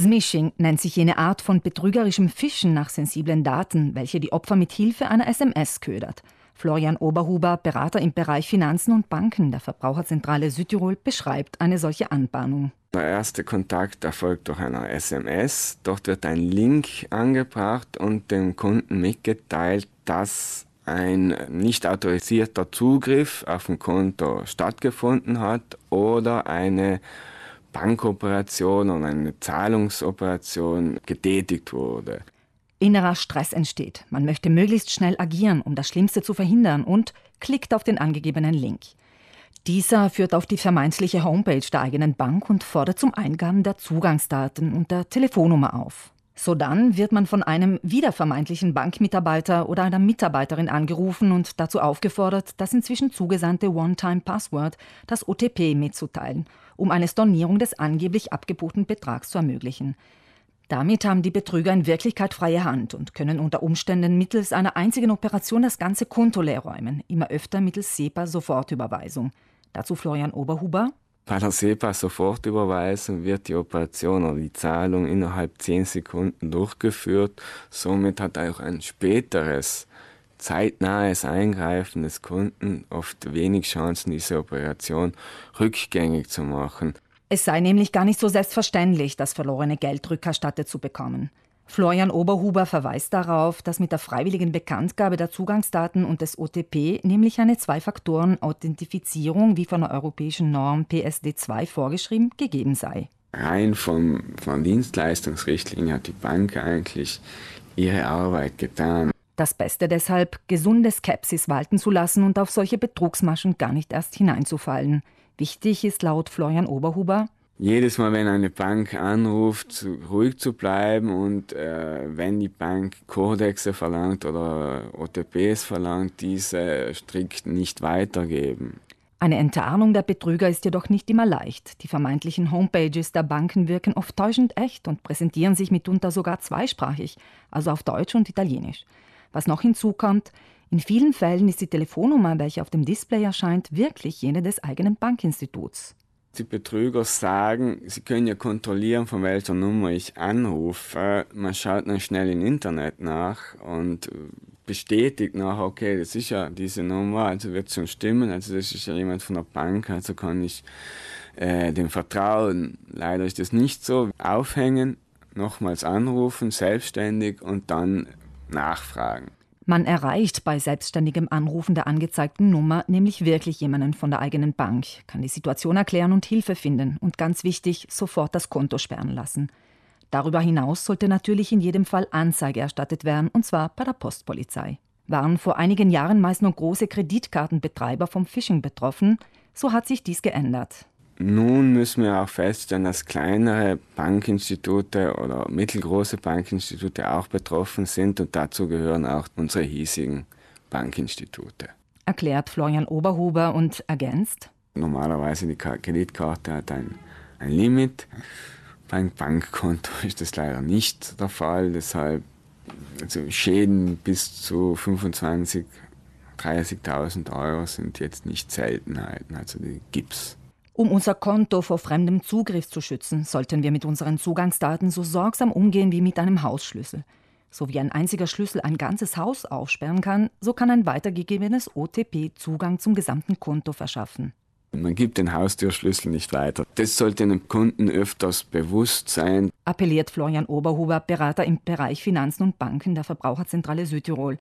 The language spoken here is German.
Smishing nennt sich jene Art von betrügerischem Fischen nach sensiblen Daten, welche die Opfer mit Hilfe einer SMS ködert. Florian Oberhuber, Berater im Bereich Finanzen und Banken der Verbraucherzentrale Südtirol, beschreibt eine solche Anbahnung. Der erste Kontakt erfolgt durch eine SMS. Dort wird ein Link angebracht und dem Kunden mitgeteilt, dass ein nicht autorisierter Zugriff auf ein Konto stattgefunden hat oder eine Bankoperation oder eine Zahlungsoperation getätigt wurde. Innerer Stress entsteht. Man möchte möglichst schnell agieren, um das Schlimmste zu verhindern und klickt auf den angegebenen Link. Dieser führt auf die vermeintliche Homepage der eigenen Bank und fordert zum Eingaben der Zugangsdaten und der Telefonnummer auf. Sodann wird man von einem wieder vermeintlichen Bankmitarbeiter oder einer Mitarbeiterin angerufen und dazu aufgefordert, das inzwischen zugesandte One-Time-Password, das OTP, mitzuteilen, um eine Stornierung des angeblich abgebuchten Betrags zu ermöglichen. Damit haben die Betrüger in Wirklichkeit freie Hand und können unter Umständen mittels einer einzigen Operation das ganze Konto leerräumen, immer öfter mittels SEPA-Sofortüberweisung. Dazu Florian Oberhuber. Bei der SEPA-Sofortüberweisung wird die Operation oder die Zahlung innerhalb 10 Sekunden durchgeführt. Somit hat auch ein späteres, zeitnahes Eingreifen des Kunden oft wenig Chancen, diese Operation rückgängig zu machen. Es sei nämlich gar nicht so selbstverständlich, das verlorene Geld rückerstattet zu bekommen. Florian Oberhuber verweist darauf, dass mit der freiwilligen Bekanntgabe der Zugangsdaten und des OTP nämlich eine Zwei-Faktoren-Authentifizierung wie von der europäischen Norm PSD2 vorgeschrieben gegeben sei. Rein vom, von Dienstleistungsrichtlinien hat die Bank eigentlich ihre Arbeit getan. Das Beste deshalb, gesunde Skepsis walten zu lassen und auf solche Betrugsmaschen gar nicht erst hineinzufallen. Wichtig ist laut Florian Oberhuber, jedes Mal, wenn eine Bank anruft, ruhig zu bleiben und äh, wenn die Bank Kodexe verlangt oder OTPs verlangt, diese strikt nicht weitergeben. Eine Enttarnung der Betrüger ist jedoch nicht immer leicht. Die vermeintlichen Homepages der Banken wirken oft täuschend echt und präsentieren sich mitunter sogar zweisprachig, also auf Deutsch und Italienisch. Was noch hinzukommt, in vielen Fällen ist die Telefonnummer, welche auf dem Display erscheint, wirklich jene des eigenen Bankinstituts. Die Betrüger sagen, sie können ja kontrollieren, von welcher Nummer ich anrufe. Man schaut dann schnell im Internet nach und bestätigt nachher, okay, das ist ja diese Nummer, also wird schon stimmen, also das ist ja jemand von der Bank, also kann ich äh, dem vertrauen. Leider ist das nicht so. Aufhängen, nochmals anrufen, selbstständig und dann nachfragen. Man erreicht bei selbstständigem Anrufen der angezeigten Nummer nämlich wirklich jemanden von der eigenen Bank, kann die Situation erklären und Hilfe finden und ganz wichtig, sofort das Konto sperren lassen. Darüber hinaus sollte natürlich in jedem Fall Anzeige erstattet werden, und zwar bei der Postpolizei. Waren vor einigen Jahren meist nur große Kreditkartenbetreiber vom Phishing betroffen, so hat sich dies geändert. Nun müssen wir auch feststellen, dass kleinere Bankinstitute oder mittelgroße Bankinstitute auch betroffen sind und dazu gehören auch unsere hiesigen Bankinstitute. Erklärt Florian Oberhuber und ergänzt. Normalerweise die Kreditkarte hat ein, ein Limit. Beim Bankkonto ist das leider nicht der Fall. Deshalb also Schäden bis zu 25.000, 30.000 Euro sind jetzt nicht Seltenheiten. Also die gibt's. Um unser Konto vor fremdem Zugriff zu schützen, sollten wir mit unseren Zugangsdaten so sorgsam umgehen wie mit einem Hausschlüssel. So wie ein einziger Schlüssel ein ganzes Haus aufsperren kann, so kann ein weitergegebenes OTP Zugang zum gesamten Konto verschaffen. Man gibt den Haustürschlüssel nicht weiter. Das sollte einem Kunden öfters bewusst sein. Appelliert Florian Oberhuber, Berater im Bereich Finanzen und Banken der Verbraucherzentrale Südtirol.